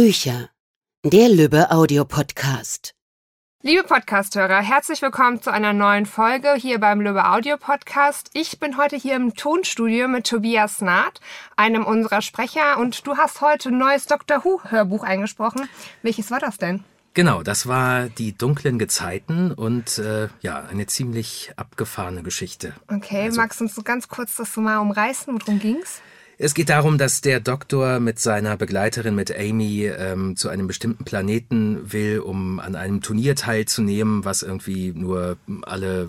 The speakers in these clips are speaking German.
Bücher. Der Lübbe Audiopodcast. Liebe Podcasthörer, herzlich willkommen zu einer neuen Folge hier beim Lübbe Audio Podcast. Ich bin heute hier im Tonstudio mit Tobias Naht, einem unserer Sprecher, und du hast heute ein neues Doctor Who Hörbuch eingesprochen. Welches war das denn? Genau, das war die dunklen Gezeiten und äh, ja, eine ziemlich abgefahrene Geschichte. Okay, also, magst du uns so ganz kurz das so mal umreißen? Worum ging's? Es geht darum, dass der Doktor mit seiner Begleiterin, mit Amy, ähm, zu einem bestimmten Planeten will, um an einem Turnier teilzunehmen, was irgendwie nur alle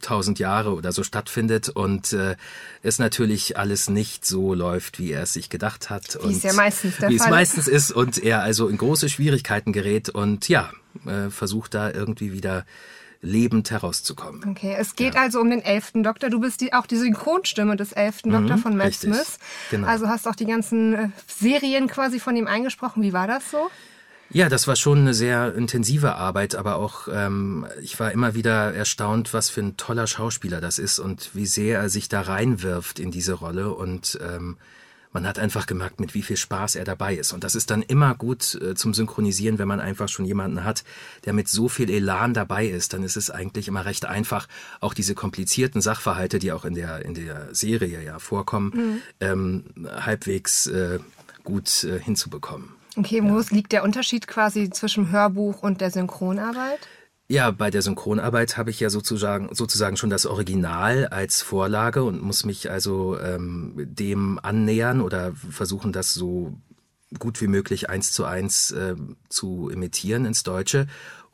tausend Jahre oder so stattfindet und äh, es natürlich alles nicht so läuft, wie er es sich gedacht hat. Wie es ja meistens der wie Fall es meistens ist und er also in große Schwierigkeiten gerät und ja, äh, versucht da irgendwie wieder lebend herauszukommen. Okay, es geht ja. also um den elften Doktor. Du bist die, auch die Synchronstimme des elften mhm, Doktor von Matt Smith. Genau. Also hast auch die ganzen äh, Serien quasi von ihm eingesprochen. Wie war das so? Ja, das war schon eine sehr intensive Arbeit, aber auch ähm, ich war immer wieder erstaunt, was für ein toller Schauspieler das ist und wie sehr er sich da reinwirft in diese Rolle und ähm, man hat einfach gemerkt, mit wie viel Spaß er dabei ist. Und das ist dann immer gut äh, zum Synchronisieren, wenn man einfach schon jemanden hat, der mit so viel Elan dabei ist. Dann ist es eigentlich immer recht einfach, auch diese komplizierten Sachverhalte, die auch in der, in der Serie ja vorkommen, mhm. ähm, halbwegs äh, gut äh, hinzubekommen. Okay, wo ja. liegt der Unterschied quasi zwischen Hörbuch und der Synchronarbeit? Ja, bei der Synchronarbeit habe ich ja sozusagen, sozusagen schon das Original als Vorlage und muss mich also ähm, dem annähern oder versuchen, das so gut wie möglich eins zu eins äh, zu imitieren ins Deutsche.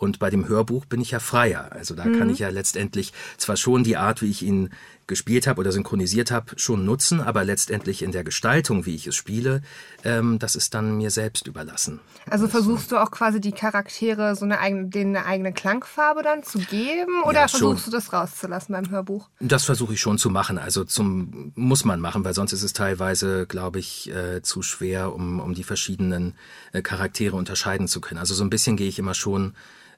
Und bei dem Hörbuch bin ich ja freier. Also da mhm. kann ich ja letztendlich zwar schon die Art, wie ich ihn gespielt habe oder synchronisiert habe, schon nutzen, aber letztendlich in der Gestaltung, wie ich es spiele, ähm, das ist dann mir selbst überlassen. Also versuchst du auch quasi die Charaktere so eine eigene, denen eine eigene Klangfarbe dann zu geben oder ja, versuchst du das rauszulassen beim Hörbuch? Das versuche ich schon zu machen. Also zum muss man machen, weil sonst ist es teilweise, glaube ich, äh, zu schwer, um, um die verschiedenen äh, Charaktere unterscheiden zu können. Also so ein bisschen gehe ich immer schon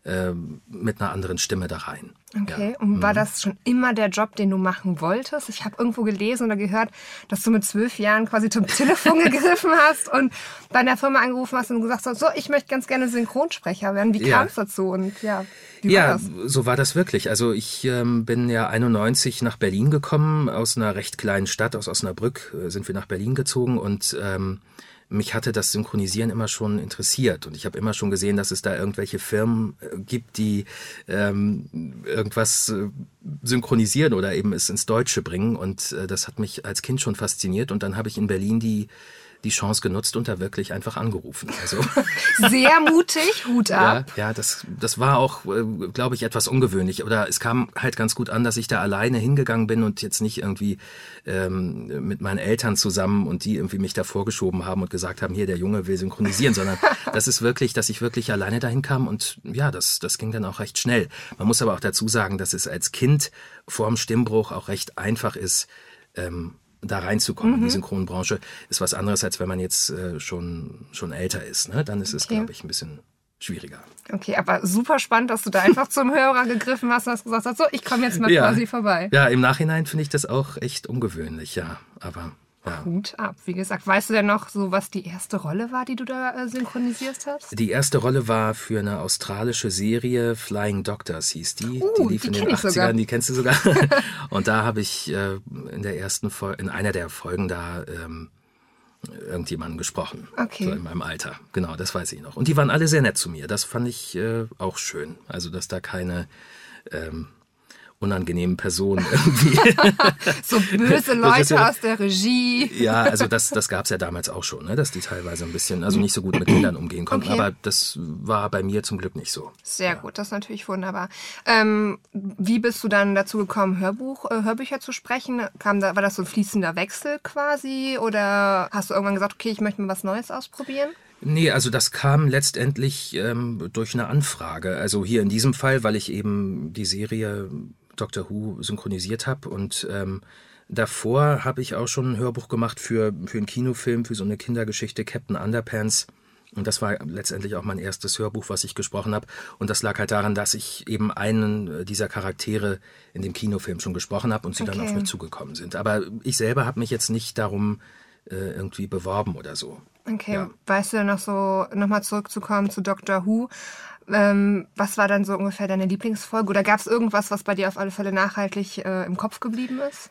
äh, mit einer anderen Stimme da rein. Okay, ja. und war mhm. das schon immer der Job, den du machen wolltest? Ich habe irgendwo gelesen oder gehört, dass du mit zwölf Jahren quasi zum Telefon gegriffen hast und bei einer Firma angerufen hast und gesagt hast, so, ich möchte ganz gerne Synchronsprecher werden. Wie ja. kam es dazu? Und ja, wie ja, war das? so war das wirklich. Also ich ähm, bin ja 91 nach Berlin gekommen, aus einer recht kleinen Stadt, aus Osnabrück äh, sind wir nach Berlin gezogen und ähm, mich hatte das Synchronisieren immer schon interessiert. Und ich habe immer schon gesehen, dass es da irgendwelche Firmen äh, gibt, die ähm, irgendwas äh, synchronisieren oder eben es ins Deutsche bringen. Und äh, das hat mich als Kind schon fasziniert. Und dann habe ich in Berlin die die Chance genutzt und da wirklich einfach angerufen. Also sehr mutig, Hut ab. Ja, ja das, das war auch, äh, glaube ich, etwas ungewöhnlich. Oder es kam halt ganz gut an, dass ich da alleine hingegangen bin und jetzt nicht irgendwie ähm, mit meinen Eltern zusammen und die irgendwie mich da vorgeschoben haben und gesagt haben, hier der Junge will synchronisieren, sondern das ist wirklich, dass ich wirklich alleine dahin kam und ja, das, das ging dann auch recht schnell. Man muss aber auch dazu sagen, dass es als Kind vorm Stimmbruch auch recht einfach ist. Ähm, da reinzukommen mhm. in die mhm. Synchronbranche, ist was anderes, als wenn man jetzt äh, schon, schon älter ist. Ne? Dann ist es, okay. glaube ich, ein bisschen schwieriger. Okay, aber super spannend, dass du da einfach zum Hörer gegriffen hast und hast gesagt hast, so, ich komme jetzt mal ja. quasi vorbei. Ja, im Nachhinein finde ich das auch echt ungewöhnlich, ja. Aber ja. Hut ab. Wie gesagt, weißt du denn noch so, was die erste Rolle war, die du da äh, synchronisiert hast? Die erste Rolle war für eine australische Serie, Flying Doctors hieß die. Uh, die lief die in den 80ern, die kennst du sogar. und da habe ich äh, in der ersten Folge, in einer der Folgen da ähm, irgendjemanden gesprochen. Okay. So in meinem Alter. Genau, das weiß ich noch. Und die waren alle sehr nett zu mir. Das fand ich äh, auch schön. Also, dass da keine ähm, unangenehmen Personen irgendwie. so böse Leute aus der Regie. Ja, also das, das gab es ja damals auch schon, ne? dass die teilweise ein bisschen, also nicht so gut mit Kindern umgehen konnten. Okay. Aber das war bei mir zum Glück nicht so. Sehr ja. gut, das ist natürlich wunderbar. Ähm, wie bist du dann dazu gekommen, Hörbuch, äh, Hörbücher zu sprechen? Kam da, war das so ein fließender Wechsel quasi? Oder hast du irgendwann gesagt, okay, ich möchte mal was Neues ausprobieren? Nee, also das kam letztendlich ähm, durch eine Anfrage. Also hier in diesem Fall, weil ich eben die Serie Doctor Who synchronisiert habe und ähm, davor habe ich auch schon ein Hörbuch gemacht für, für einen Kinofilm, für so eine Kindergeschichte Captain Underpants. Und das war letztendlich auch mein erstes Hörbuch, was ich gesprochen habe. Und das lag halt daran, dass ich eben einen dieser Charaktere in dem Kinofilm schon gesprochen habe und sie okay. dann auf mich zugekommen sind. Aber ich selber habe mich jetzt nicht darum äh, irgendwie beworben oder so. Okay, Ja. weißt du noch so, nochmal zurückzukommen zu Doctor Who, ähm, was war dann so ungefähr deine Lieblingsfolge? Oder gab es irgendwas, was bei dir auf alle Fälle nachhaltig äh, im Kopf geblieben ist?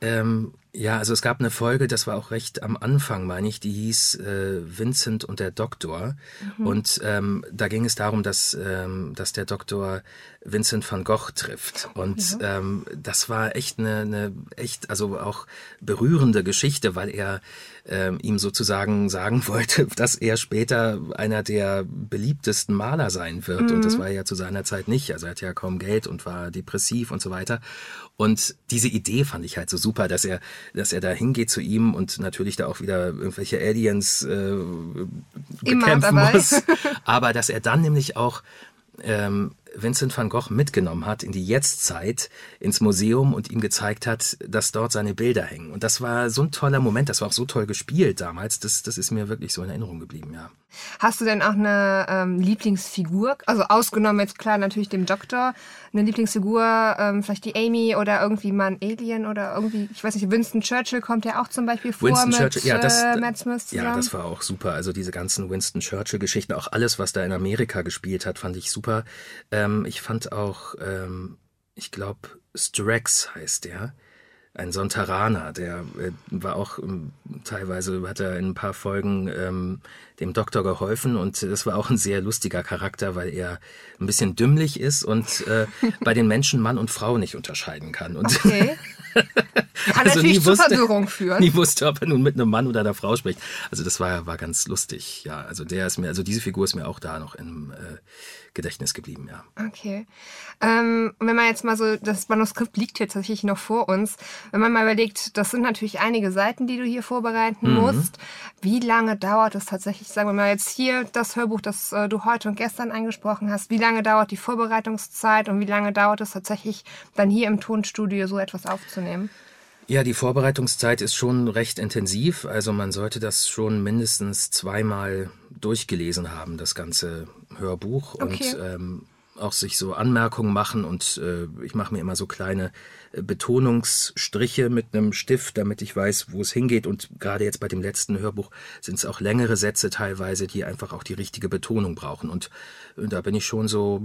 Ähm, ja, also es gab eine Folge, das war auch recht am Anfang, meine ich, die hieß äh, Vincent und der Doktor. Und ähm, da ging es darum, dass, ähm, dass der Doktor Vincent van Gogh trifft. Und ähm, das war echt eine, eine echt, also auch berührende Geschichte, weil er ähm, ihm sozusagen sagen wollte, dass er später einer der beliebtesten Maler sein wird. Und das war er ja zu seiner Zeit nicht. Also er hatte ja kaum Geld und war depressiv und so weiter. Und diese Idee fand ich halt so super, dass er, dass er da hingeht zu ihm und natürlich da auch wieder irgendwelche Aliens äh, bekämpfen muss. Aber dass er dann nämlich auch ähm, Vincent van Gogh mitgenommen hat in die Jetztzeit ins Museum und ihm gezeigt hat, dass dort seine Bilder hängen. Und das war so ein toller Moment, das war auch so toll gespielt damals, das, das ist mir wirklich so in Erinnerung geblieben, ja. Hast du denn auch eine ähm, Lieblingsfigur? Also ausgenommen jetzt klar natürlich dem Doktor, eine Lieblingsfigur, ähm, vielleicht die Amy oder irgendwie mal ein Alien oder irgendwie, ich weiß nicht, Winston Churchill kommt ja auch zum Beispiel vor Winston mit Churchill, ja, das, äh, Matt Smith zusammen. ja, das war auch super. Also diese ganzen Winston Churchill-Geschichten, auch alles, was da in Amerika gespielt hat, fand ich super. Ähm, ich fand auch, ähm, ich glaube, Strax heißt der. Ein Sontaraner, der äh, war auch ähm, teilweise, hat er in ein paar Folgen ähm, dem Doktor geholfen und das war auch ein sehr lustiger Charakter, weil er ein bisschen dümmlich ist und äh, bei den Menschen Mann und Frau nicht unterscheiden kann. Und Okay. Kann Also natürlich nie zu wusste- Verwirrung führen. nie wusste, ob er nun mit einem Mann oder einer Frau spricht. Also das war, war ganz lustig, ja. Also der ist mir, also diese Figur ist mir auch da noch im äh, Gedächtnis geblieben, ja. Okay. Ähm, wenn man jetzt mal so, das Manuskript liegt hier tatsächlich noch vor uns, wenn man mal überlegt, das sind natürlich einige Seiten, die du hier vorbereiten Mhm. musst. Wie lange dauert es tatsächlich, sagen wir mal jetzt hier das Hörbuch, das äh, du heute und gestern angesprochen hast, wie lange dauert die Vorbereitungszeit und wie lange dauert es tatsächlich dann hier im Tonstudio so etwas aufzunehmen? Ja, die Vorbereitungszeit ist schon recht intensiv. Also man sollte das schon mindestens zweimal durchgelesen haben, das ganze Hörbuch. Okay. Und ähm, auch sich so Anmerkungen machen. Und äh, ich mache mir immer so kleine äh, Betonungsstriche mit einem Stift, damit ich weiß, wo es hingeht. Und gerade jetzt bei dem letzten Hörbuch sind es auch längere Sätze teilweise, die einfach auch die richtige Betonung brauchen. Und äh, da bin ich schon so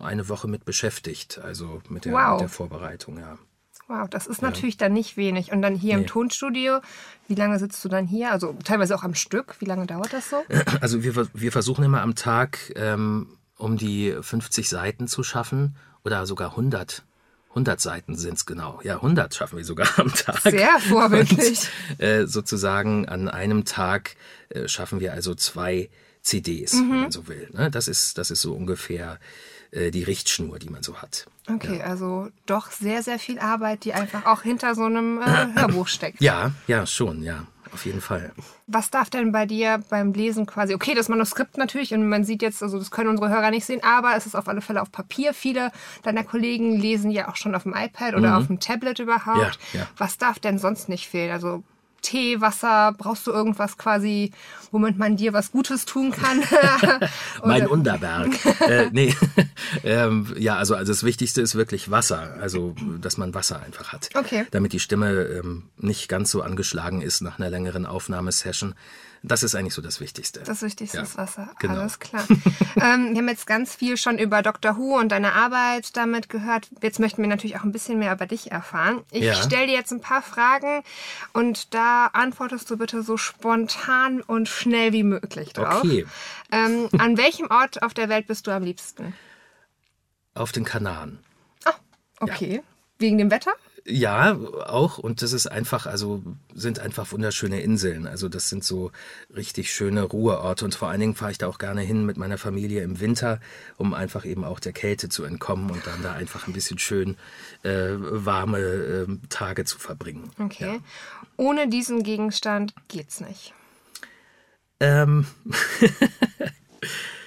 eine Woche mit beschäftigt, also mit der, Wow. mit der Vorbereitung, ja. Wow, das ist natürlich dann nicht wenig. Und dann hier im Nee. Tonstudio, wie lange sitzt du dann hier? Also teilweise auch am Stück. Wie lange dauert das so? Also wir, wir versuchen immer am Tag um um die 50 Seiten zu schaffen oder sogar 100. 100 Seiten sind es genau. Ja, 100 schaffen wir sogar am Tag. Sehr vorbildlich. Und, äh, sozusagen an einem Tag äh, schaffen wir also zwei CDs, Mhm. wenn man so will. Ne? Das, ist, das ist so ungefähr äh, die Richtschnur, die man so hat. Okay, also doch sehr, sehr viel Arbeit, die einfach auch hinter so einem äh, Hörbuch steckt. Ja, ja, schon, ja, auf jeden Fall. Was darf denn bei dir beim Lesen quasi, okay, das Manuskript natürlich und man sieht jetzt, also das können unsere Hörer nicht sehen, aber es ist auf alle Fälle auf Papier. Viele deiner Kollegen lesen ja auch schon auf dem iPad oder auf dem Tablet überhaupt. Ja, ja. Was darf denn sonst nicht fehlen? Also Tee, Wasser, brauchst du irgendwas quasi, womit man dir was Gutes tun kann? Mein Unterberg. äh, nee, ähm, ja, also, also das Wichtigste ist wirklich Wasser. Also, dass man Wasser einfach hat. Okay. Damit die Stimme ähm, nicht ganz so angeschlagen ist nach einer längeren Aufnahmesession. Das ist eigentlich so das Wichtigste. Das Wichtigste Ja, ist Wasser. genau. Alles klar. ähm, wir haben jetzt ganz viel schon über Dr. Who und deine Arbeit damit gehört. Jetzt möchten wir natürlich auch ein bisschen mehr über dich erfahren. Ich Ja. stelle dir jetzt ein paar Fragen und da antwortest du bitte so spontan und schnell wie möglich drauf. Okay. Ähm, an welchem Ort auf der Welt bist du am liebsten? Auf den Kanaren. Okay. Wegen dem Wetter? Ja, auch. Und das ist einfach, also sind einfach wunderschöne Inseln. Also das sind so richtig schöne Ruheorte. Und vor allen Dingen fahre ich da auch gerne hin mit meiner Familie im Winter, um einfach eben auch der Kälte zu entkommen und dann da einfach ein bisschen schön äh, warme äh, Tage zu verbringen. Okay. Ohne diesen Gegenstand geht's nicht. Ähm,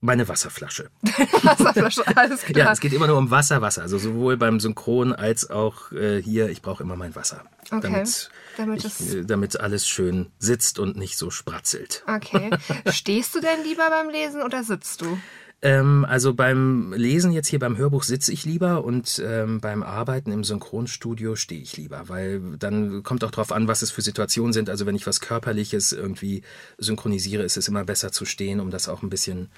meine Wasserflasche. Wasserflasche, alles klar. Ja, es geht immer nur um Wasser, Wasser. Also sowohl beim Synchron als auch äh, hier. Ich brauche immer mein Wasser. Okay. Damit, Damit ich, äh, damit alles schön sitzt und nicht so spratzelt. Okay. Stehst du denn lieber beim Lesen oder sitzt du? Ähm, also beim Lesen jetzt hier beim Hörbuch sitze ich lieber und ähm, beim Arbeiten im Synchronstudio stehe ich lieber, weil dann kommt auch drauf an, was es für Situationen sind. Also wenn ich was Körperliches irgendwie synchronisiere, ist es immer besser zu stehen, um das auch ein bisschen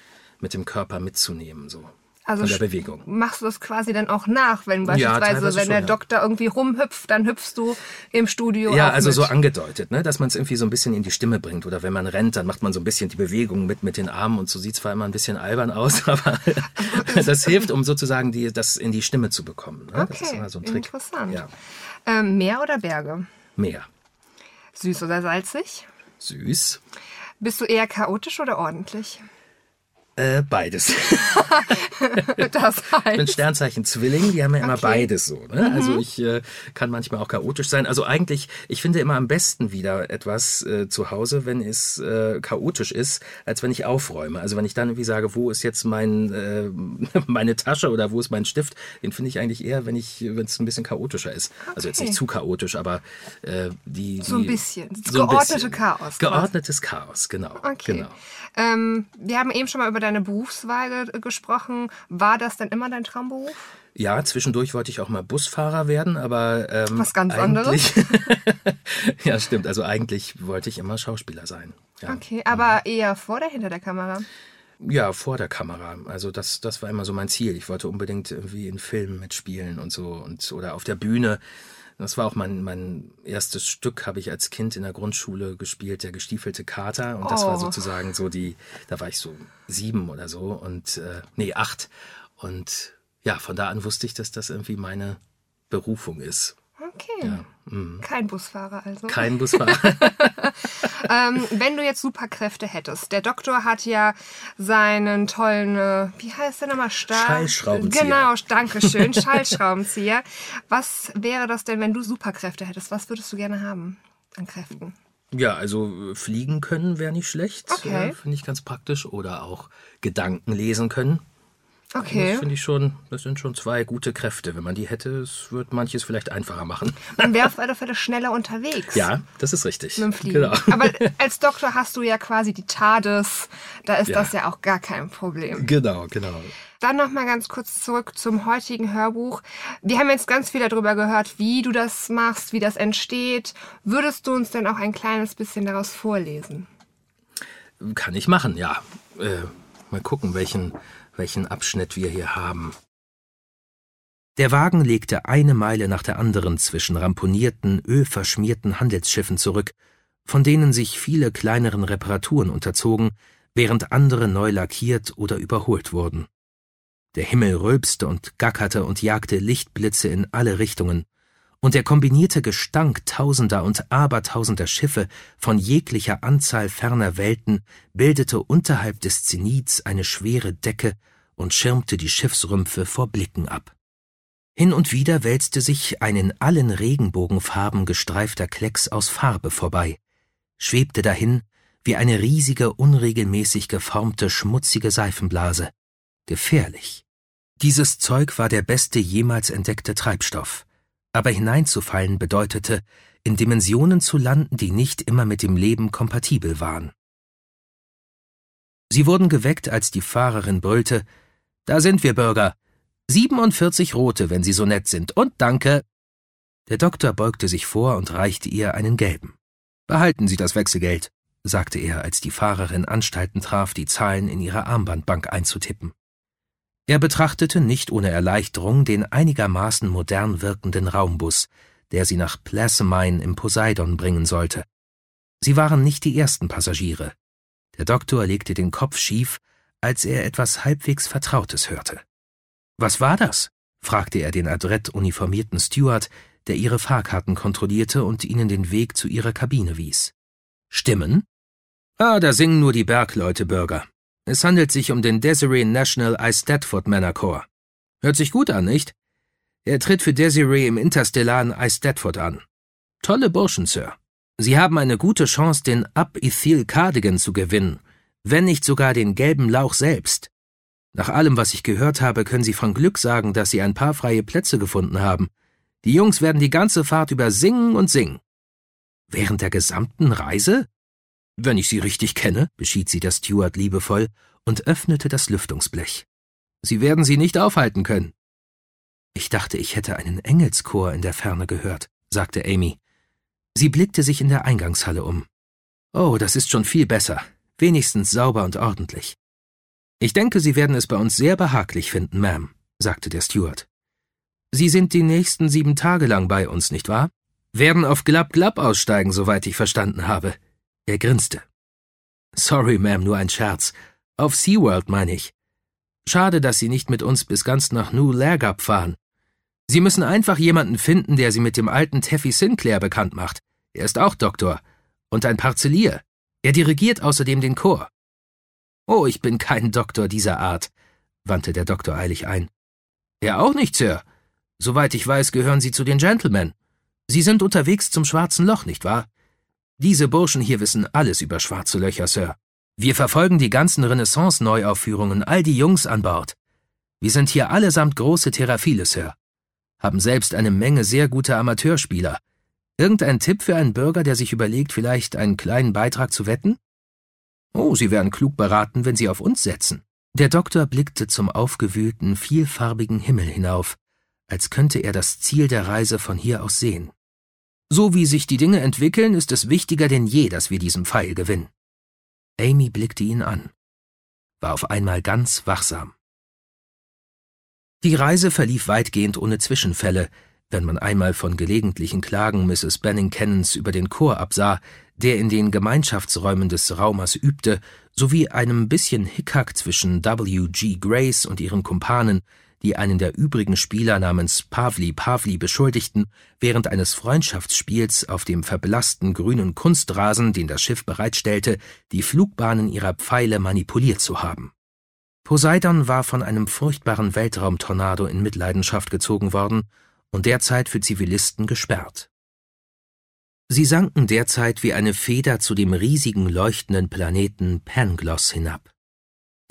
mit dem Körper mitzunehmen. So. Also von der Bewegung. Machst du das quasi dann auch nach, wenn beispielsweise, teilweise wenn der schon, ja. Doktor irgendwie rumhüpft, dann hüpfst du im Studio Ja, also mit. so angedeutet, ne? dass man es irgendwie so ein bisschen in die Stimme bringt. Oder wenn man rennt, dann macht man so ein bisschen die Bewegung mit mit den Armen und so sieht zwar immer ein bisschen albern aus, aber das hilft, um sozusagen die, das in die Stimme zu bekommen. Ne? Das ist Okay, immer so ein Trick. interessant. Ja. Ähm, Meer oder Berge? Mehr. Süß oder salzig? Süß. Bist du eher chaotisch oder ordentlich? Äh, beides. Das Ich bin heißt. Sternzeichen Zwilling, die haben ja immer Okay. beides so. Ne? Also ich äh, kann manchmal auch chaotisch sein. Also eigentlich, ich finde immer am besten wieder etwas äh, zu Hause, wenn es äh, chaotisch ist, als wenn ich aufräume. Also wenn ich dann irgendwie sage, wo ist jetzt mein äh, meine Tasche oder wo ist mein Stift, den finde ich eigentlich eher, wenn ich, wenn es ein bisschen chaotischer ist. Also jetzt Okay. nicht zu chaotisch, aber äh, die, So ein die- bisschen. Das so geordnete bisschen. Chaos. Geordnetes Chaos, genau. Okay. genau. Ähm, wir haben eben schon mal über deine Berufswahl ge- gesprochen. War das denn immer dein Traumberuf? Ja, zwischendurch wollte ich auch mal Busfahrer werden, aber ähm, Was ganz eigentlich, ja, stimmt. Also eigentlich wollte ich immer Schauspieler sein. Ja, Okay, aber eher vor oder hinter der Kamera? ja vor der Kamera. Also das, das war immer so mein Ziel. Ich wollte unbedingt irgendwie in Filmen mitspielen und so und oder auf der Bühne. Das war auch mein, mein erstes Stück, habe ich als Kind in der Grundschule gespielt, der gestiefelte Kater. Und das Oh. war sozusagen so die, da war ich so sieben oder so und äh, nee, acht. Und ja, von da an wusste ich, dass das irgendwie meine Berufung ist. Okay. Kein Busfahrer also. mhm. Kein Busfahrer. Ähm, wenn du jetzt Superkräfte hättest. Der Doktor hat ja seinen tollen, äh, wie heißt der nochmal? Stahl Schallschraubenzieher. Genau, danke schön. Schallschraubenzieher. Was wäre das denn, wenn du Superkräfte hättest? Was würdest du gerne haben an Kräften? Ja, also äh, fliegen können wäre nicht schlecht. Okay. Ja, finde ich ganz praktisch. Oder auch Gedanken lesen können. Okay. Das finde ich schon, das sind schon zwei gute Kräfte. Wenn man die hätte, es wird manches vielleicht einfacher machen. Man wäre auf alle Fälle schneller unterwegs. Ja, das ist richtig. Mit dem Fliegen. Genau. Aber als Doktor hast du ja quasi die TARDIS. Da ist Ja. das ja auch gar kein Problem. Genau, genau. Dann noch mal ganz kurz zurück zum heutigen Hörbuch. Wir haben jetzt ganz viel darüber gehört, wie du das machst, wie das entsteht. Würdest du uns denn auch ein kleines bisschen daraus vorlesen? Kann ich machen, ja. Äh, mal gucken, welchen, welchen Abschnitt wir hier haben. Der Wagen legte eine Meile nach der anderen zwischen ramponierten, ölverschmierten Handelsschiffen zurück, von denen sich viele kleineren Reparaturen unterzogen, während andere neu lackiert oder überholt wurden. Der Himmel rülpste und gackerte und jagte Lichtblitze in alle Richtungen, und der kombinierte Gestank tausender und abertausender Schiffe von jeglicher Anzahl ferner Welten bildete unterhalb des Zenits eine schwere Decke und schirmte die Schiffsrümpfe vor Blicken ab. Hin und wieder wälzte sich ein in allen Regenbogenfarben gestreifter Klecks aus Farbe vorbei, schwebte dahin wie eine riesige, unregelmäßig geformte, schmutzige Seifenblase. Gefährlich. Dieses Zeug war der beste jemals entdeckte Treibstoff, aber hineinzufallen bedeutete, in Dimensionen zu landen, die nicht immer mit dem Leben kompatibel waren. Sie wurden geweckt, als die Fahrerin brüllte Da sind wir, Bürger. 47 rote, wenn Sie so nett sind, und danke. Der Doktor beugte sich vor und reichte ihr einen gelben. Behalten Sie das Wechselgeld, sagte er, als die Fahrerin Anstalten traf, die Zahlen in ihre Armbandbank einzutippen. Er betrachtete nicht ohne Erleichterung den einigermaßen modern wirkenden Raumbus, der sie nach Plasamine im Poseidon bringen sollte. Sie waren nicht die ersten Passagiere. Der Doktor legte den Kopf schief, als er etwas halbwegs Vertrautes hörte. Was war das? fragte er den adrett uniformierten Steward, der ihre Fahrkarten kontrollierte und ihnen den Weg zu ihrer Kabine wies. Stimmen? Ah, da singen nur die Bergleute, Bürger. Es handelt sich um den Desiree National Eisteddfod Manor Corps. Hört sich gut an, nicht? Er tritt für Desiree im interstellaren Eisteddfod an. Tolle Burschen, Sir. Sie haben eine gute Chance, den Up-Ethyl Cardigan zu gewinnen, wenn nicht sogar den gelben Lauch selbst. Nach allem, was ich gehört habe, können Sie von Glück sagen, dass Sie ein paar freie Plätze gefunden haben. Die Jungs werden die ganze Fahrt über singen und singen. Während der gesamten Reise? Wenn ich Sie richtig kenne, beschied sie der Steward liebevoll und öffnete das Lüftungsblech. Sie werden sie nicht aufhalten können. Ich dachte, ich hätte einen Engelschor in der Ferne gehört, sagte Amy. Sie blickte sich in der Eingangshalle um. Oh, das ist schon viel besser, wenigstens sauber und ordentlich. Ich denke, Sie werden es bei uns sehr behaglich finden, Ma'am, sagte der Steward. Sie sind die nächsten sieben Tage lang bei uns, nicht wahr? Werden auf Glab Glab aussteigen, soweit ich verstanden habe. Er grinste. Sorry, Ma'am, nur ein Scherz. Auf SeaWorld meine ich. Schade, dass Sie nicht mit uns bis ganz nach New Lergap fahren. Sie müssen einfach jemanden finden, der Sie mit dem alten Teffy Sinclair bekannt macht. Er ist auch Doktor. Und ein Parzellier. Er dirigiert außerdem den Chor. Oh, ich bin kein Doktor dieser Art, wandte der Doktor eilig ein. Er auch nicht, Sir. Soweit ich weiß, gehören Sie zu den Gentlemen. Sie sind unterwegs zum schwarzen Loch, nicht wahr? Diese Burschen hier wissen alles über schwarze Löcher, Sir. Wir verfolgen die ganzen Renaissance-Neuaufführungen, all die Jungs an Bord. Wir sind hier allesamt große Theraphile, Sir. Haben selbst eine Menge sehr guter Amateurspieler. Irgendein Tipp für einen Bürger, der sich überlegt, vielleicht einen kleinen Beitrag zu wetten? Oh, Sie wären klug beraten, wenn Sie auf uns setzen. Der Doktor blickte zum aufgewühlten, vielfarbigen Himmel hinauf, als könnte er das Ziel der Reise von hier aus sehen. So wie sich die Dinge entwickeln, ist es wichtiger denn je, dass wir diesen Pfeil gewinnen. Amy blickte ihn an, war auf einmal ganz wachsam. Die Reise verlief weitgehend ohne Zwischenfälle, wenn man einmal von gelegentlichen Klagen Mrs. Benning Cannons über den Chor absah, der in den Gemeinschaftsräumen des Raumers übte, sowie einem bisschen Hickhack zwischen W. G. Grace und ihren Kumpanen, die einen der übrigen Spieler namens Pavli Pavli beschuldigten, während eines Freundschaftsspiels auf dem verblassten grünen Kunstrasen, den das Schiff bereitstellte, die Flugbahnen ihrer Pfeile manipuliert zu haben. Poseidon war von einem furchtbaren Weltraumtornado in Mitleidenschaft gezogen worden und derzeit für Zivilisten gesperrt. Sie sanken derzeit wie eine Feder zu dem riesigen leuchtenden Planeten Pangloss hinab.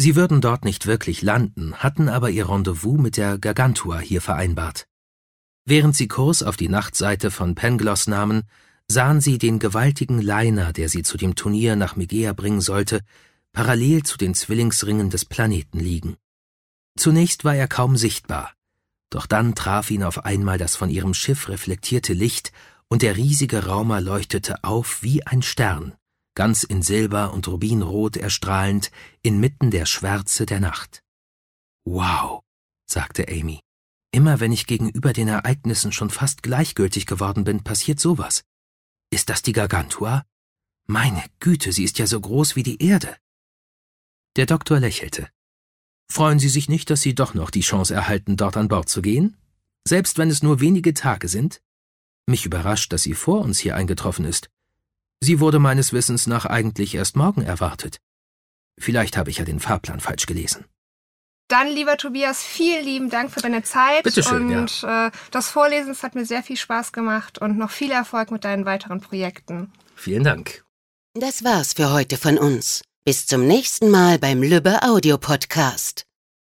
Sie würden dort nicht wirklich landen, hatten aber ihr Rendezvous mit der Gargantua hier vereinbart. Während sie Kurs auf die Nachtseite von Pangloss nahmen, sahen sie den gewaltigen Liner, der sie zu dem Turnier nach Megea bringen sollte, parallel zu den Zwillingsringen des Planeten liegen. Zunächst war er kaum sichtbar, doch dann traf ihn auf einmal das von ihrem Schiff reflektierte Licht und der riesige Raumer leuchtete auf wie ein Stern, ganz in Silber und Rubinrot erstrahlend, inmitten der Schwärze der Nacht. Wow, sagte Amy. Immer wenn ich gegenüber den Ereignissen schon fast gleichgültig geworden bin, passiert sowas. Ist das die Gargantua? Meine Güte, sie ist ja so groß wie die Erde. Der Doktor lächelte. Freuen Sie sich nicht, dass Sie doch noch die Chance erhalten, dort an Bord zu gehen? Selbst wenn es nur wenige Tage sind? Mich überrascht, dass sie vor uns hier eingetroffen ist. Sie wurde meines Wissens nach eigentlich erst morgen erwartet. Vielleicht habe ich ja den Fahrplan falsch gelesen. Dann, lieber Tobias, vielen lieben Dank für deine Zeit. Bitte schön, und ja. äh, das Vorlesen das hat mir sehr viel Spaß gemacht und noch viel Erfolg mit deinen weiteren Projekten. Vielen Dank. Das war's für heute von uns. Bis zum nächsten Mal beim Lübbe Audio Podcast.